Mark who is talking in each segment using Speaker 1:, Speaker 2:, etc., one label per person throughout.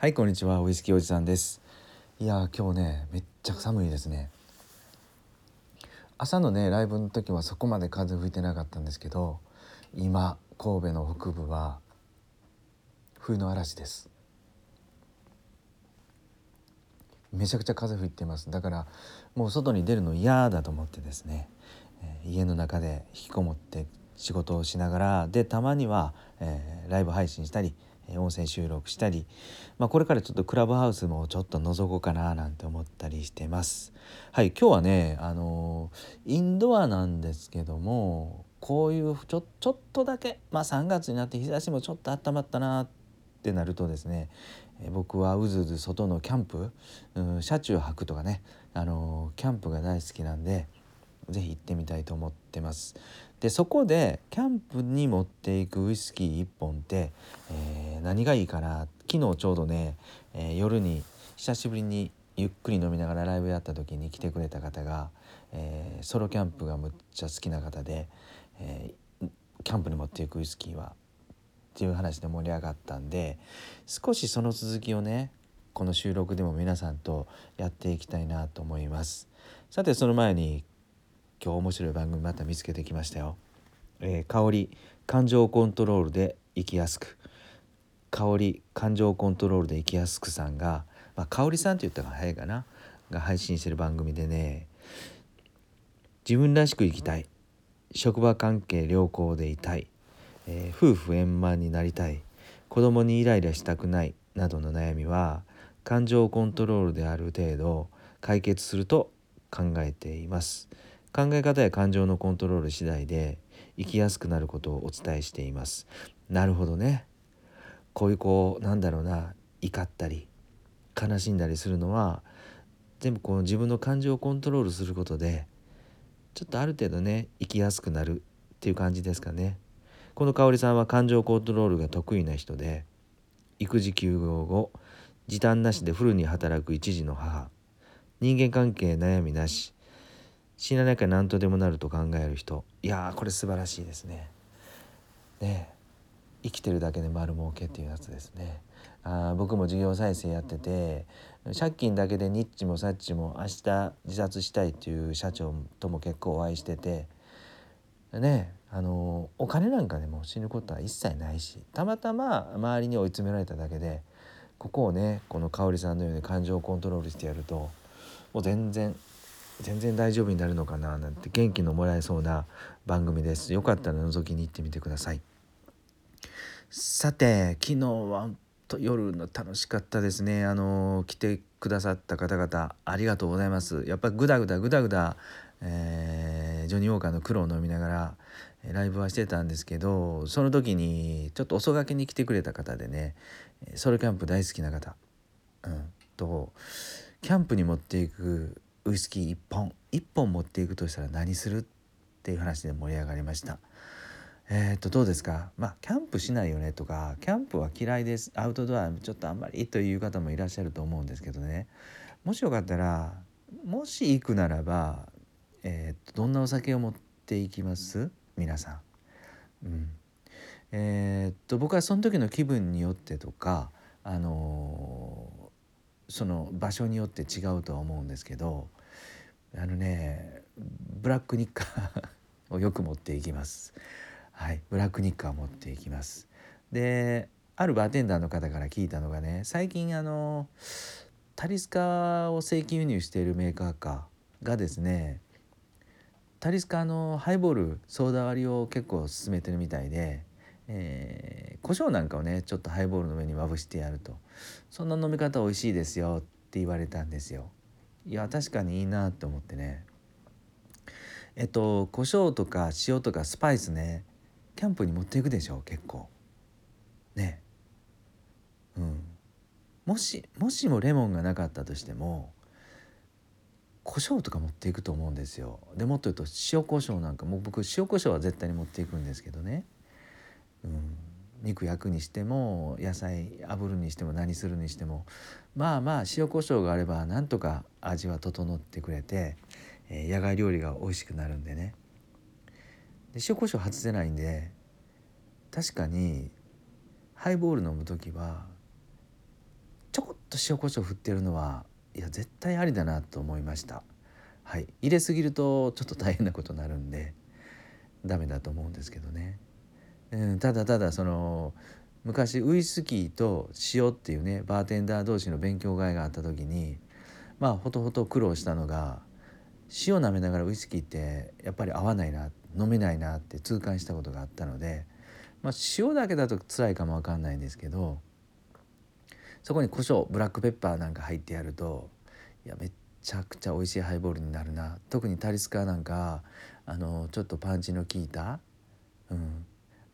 Speaker 1: はいこんにちは。ウイスキーおじさんです。いや今日ねめっちゃ寒いですね。朝のねライブの時はそこまで風吹いてなかったんですけど今神戸の北部は冬の嵐です。めちゃくちゃ風吹いてます。だからもう外に出るの嫌だと思ってですね、家の中で引きこもって仕事をしながらでたまには、えー、ライブ配信したり音声収録したり、まあ、これからちょっとクラブハウスもちょっと覗こうかななんて思ったりしてます。はい今日はねあのインドアなんですけどもこういうちょちょっとだけまあ3月になって日差しもちょっと温まったなってなるとですね僕はうずうず外のキャンプ、うん、車中泊とかねあのキャンプが大好きなんで是非行ってみたいと思ってます。でそこでキャンプに持っていくウイスキー1本って、えー、何がいいかな？昨日ちょうどね、えー、夜に久しぶりにゆっくり飲みながらライブやった時に来てくれた方が、えー、ソロキャンプがむっちゃ好きな方で、えキャンプに持っていくウイスキーはっていう話で盛り上がったんで少しその続きをねこの収録でも皆さんとやっていきたいなと思いますさてその前に今日面白い番組また見つけてきましたよ、えー、香り感情コントロールで生きやすく。香り感情コントロールで生きやすくさんが、まあ、香りさんって言ったら早いかな。が配信してる番組でね自分らしく生きたい。職場関係良好でいたい。えー、夫婦円満になりたい。子供にイライラしたくない。などの悩みは感情コントロールである程度解決すると考えています。考え方や感情のコントロール次第で生きやすくなることをお伝えしています。なるほどね。こういうこうなんだろうな。怒ったり悲しんだりするのは全部この自分の感情をコントロールすることでちょっとある程度ね生きやすくなるっていう感じですかね。この香織さんは感情コントロールが得意な人で育児休業後時短なしでフルに働く一児の母。人間関係悩みなし。死ななきゃ何とでもなると考える人いやーこれ素晴らしいですね。ね生きてるだけで丸儲けっていうやつですね。あ僕も事業再生やってて借金だけでニッチもサッチも明日自殺したいっていう社長とも結構お会いしててねあのお金なんかでも死ぬことは一切ないしたまたま周りに追い詰められただけでここをねこの香織さんのように感情をコントロールしてやるともう全然全然大丈夫になるのかななんて元気のもらえそうな番組です。よかったら覗きに行ってみてください。さて昨日は夜の楽しかったですね。あの来てくださった方々ありがとうございます。やっぱりグダグダグダグダ、えー、ジョニー・ウォーカーの苦労を飲みながらライブはしてたんですけどその時にちょっと遅がけに来てくれた方でねソロキャンプ大好きな方、うん、とキャンプに持っていくウイスキー1本1本持っていくとしたら何するっていう話で盛り上がりました。えー、っとどうですか？まあキャンプしないよねとかキャンプは嫌いです。アウトドアちょっとあんまりという方もいらっしゃると思うんですけどね。もしよかったらもし行くならば、えー、っとどんなお酒を持っていきます？皆さん。うん、えー、っと僕はその時の気分によってとか、あの、その場所によって違うとは思うんですけどあのねブラックニッカー をよく持っていきます。はい、ブラックニッカーを持っていきます。であるバーテンダーの方から聞いたのがね最近あのタリスカを正規輸入しているメーカーかがですねタリスカのハイボールソーダ割りを結構勧めてるみたいで、えー、胡椒なんかをねちょっとハイボールの上にまぶしてやるとそんな飲み方美味しいですよって言われたんですよいや確かにいいなと思ってね。えっと胡椒とか塩とかスパイスねキャンプに持っていくでしょ結構。ね。うん。もしもしもレモンがなかったとしても胡椒とか持っていくと思うんですよ。でもっと言うと塩胡椒なんかもう僕塩胡椒は絶対に持っていくんですけどね、うん、肉焼くにしても野菜炙るにしても何するにしてもまあまあ塩胡椒があればなんとか味は整ってくれて、えー、野外料理が美味しくなるんでね。で塩胡椒外せないんで確かにハイボール飲む時はちょこっと塩コショウ振ってるのはいや絶対ありだなと思いました。はい。入れすぎるとちょっと大変なことになるんでダメだと思うんですけどね、うん、ただただその昔ウイスキーと塩っていうねバーテンダー同士の勉強会があった時にまあほとほと苦労したのが塩舐めながらウイスキーってやっぱり合わないな飲めないなって痛感したことがあったので、まあ、塩だけだと辛いかもわかんないんですけどそこに胡椒ブラックペッパーなんか入ってやるといやめっちゃくちゃ美味しいハイボールになるな。特にタリスカなんかあのちょっとパンチの効いた、うん、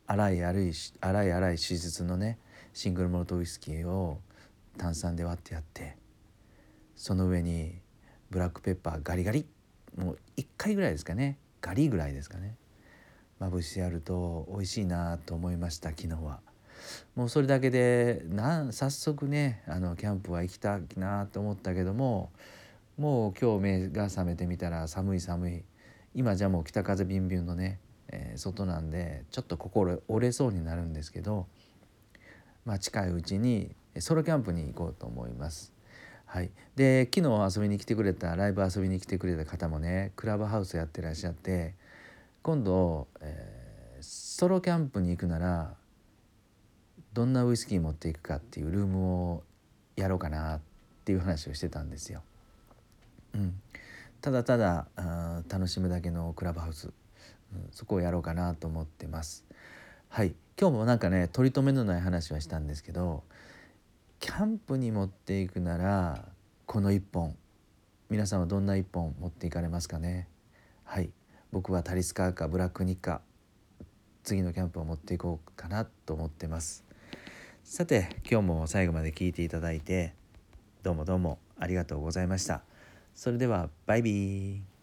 Speaker 1: 粗い粗い粗い粗い手術のねシングルモルトウイスキーを炭酸で割ってやってその上にブラックペッパーガリガリもう1回ぐらいですかねガリぐらいですかねまぶしてやると美味しいなと思いました昨日は。もうそれだけでなん早速ねあのキャンプは行きたいなと思ったけどももう今日目が覚めてみたら寒い寒い今じゃもう北風ビンビンのね、えー、外なんでちょっと心折れそうになるんですけど、まあ、近いうちにソロキャンプに行こうと思います。はい、で昨日遊びに来てくれたライブ遊びに来てくれた方もねクラブハウスやってらっしゃって今度、えー、ソロキャンプに行くならどんなウイスキー持っていくかっていうルームをやろうかなっていう話をしてたんですよ。うん、ただただあ楽しむだけのクラブハウス、そこをやろうかなと思ってます。はい。今日もなんかね取り留めのない話はしたんですけどキャンプに持っていくならこの1本。皆さんはどんな1本持っていかれますかね？はい。僕はタリスカーかブラックニッカ次のキャンプを持っていこうかなと思ってます。さて今日も最後まで聞いていただいてどうもどうもありがとうございました。それではバイビー。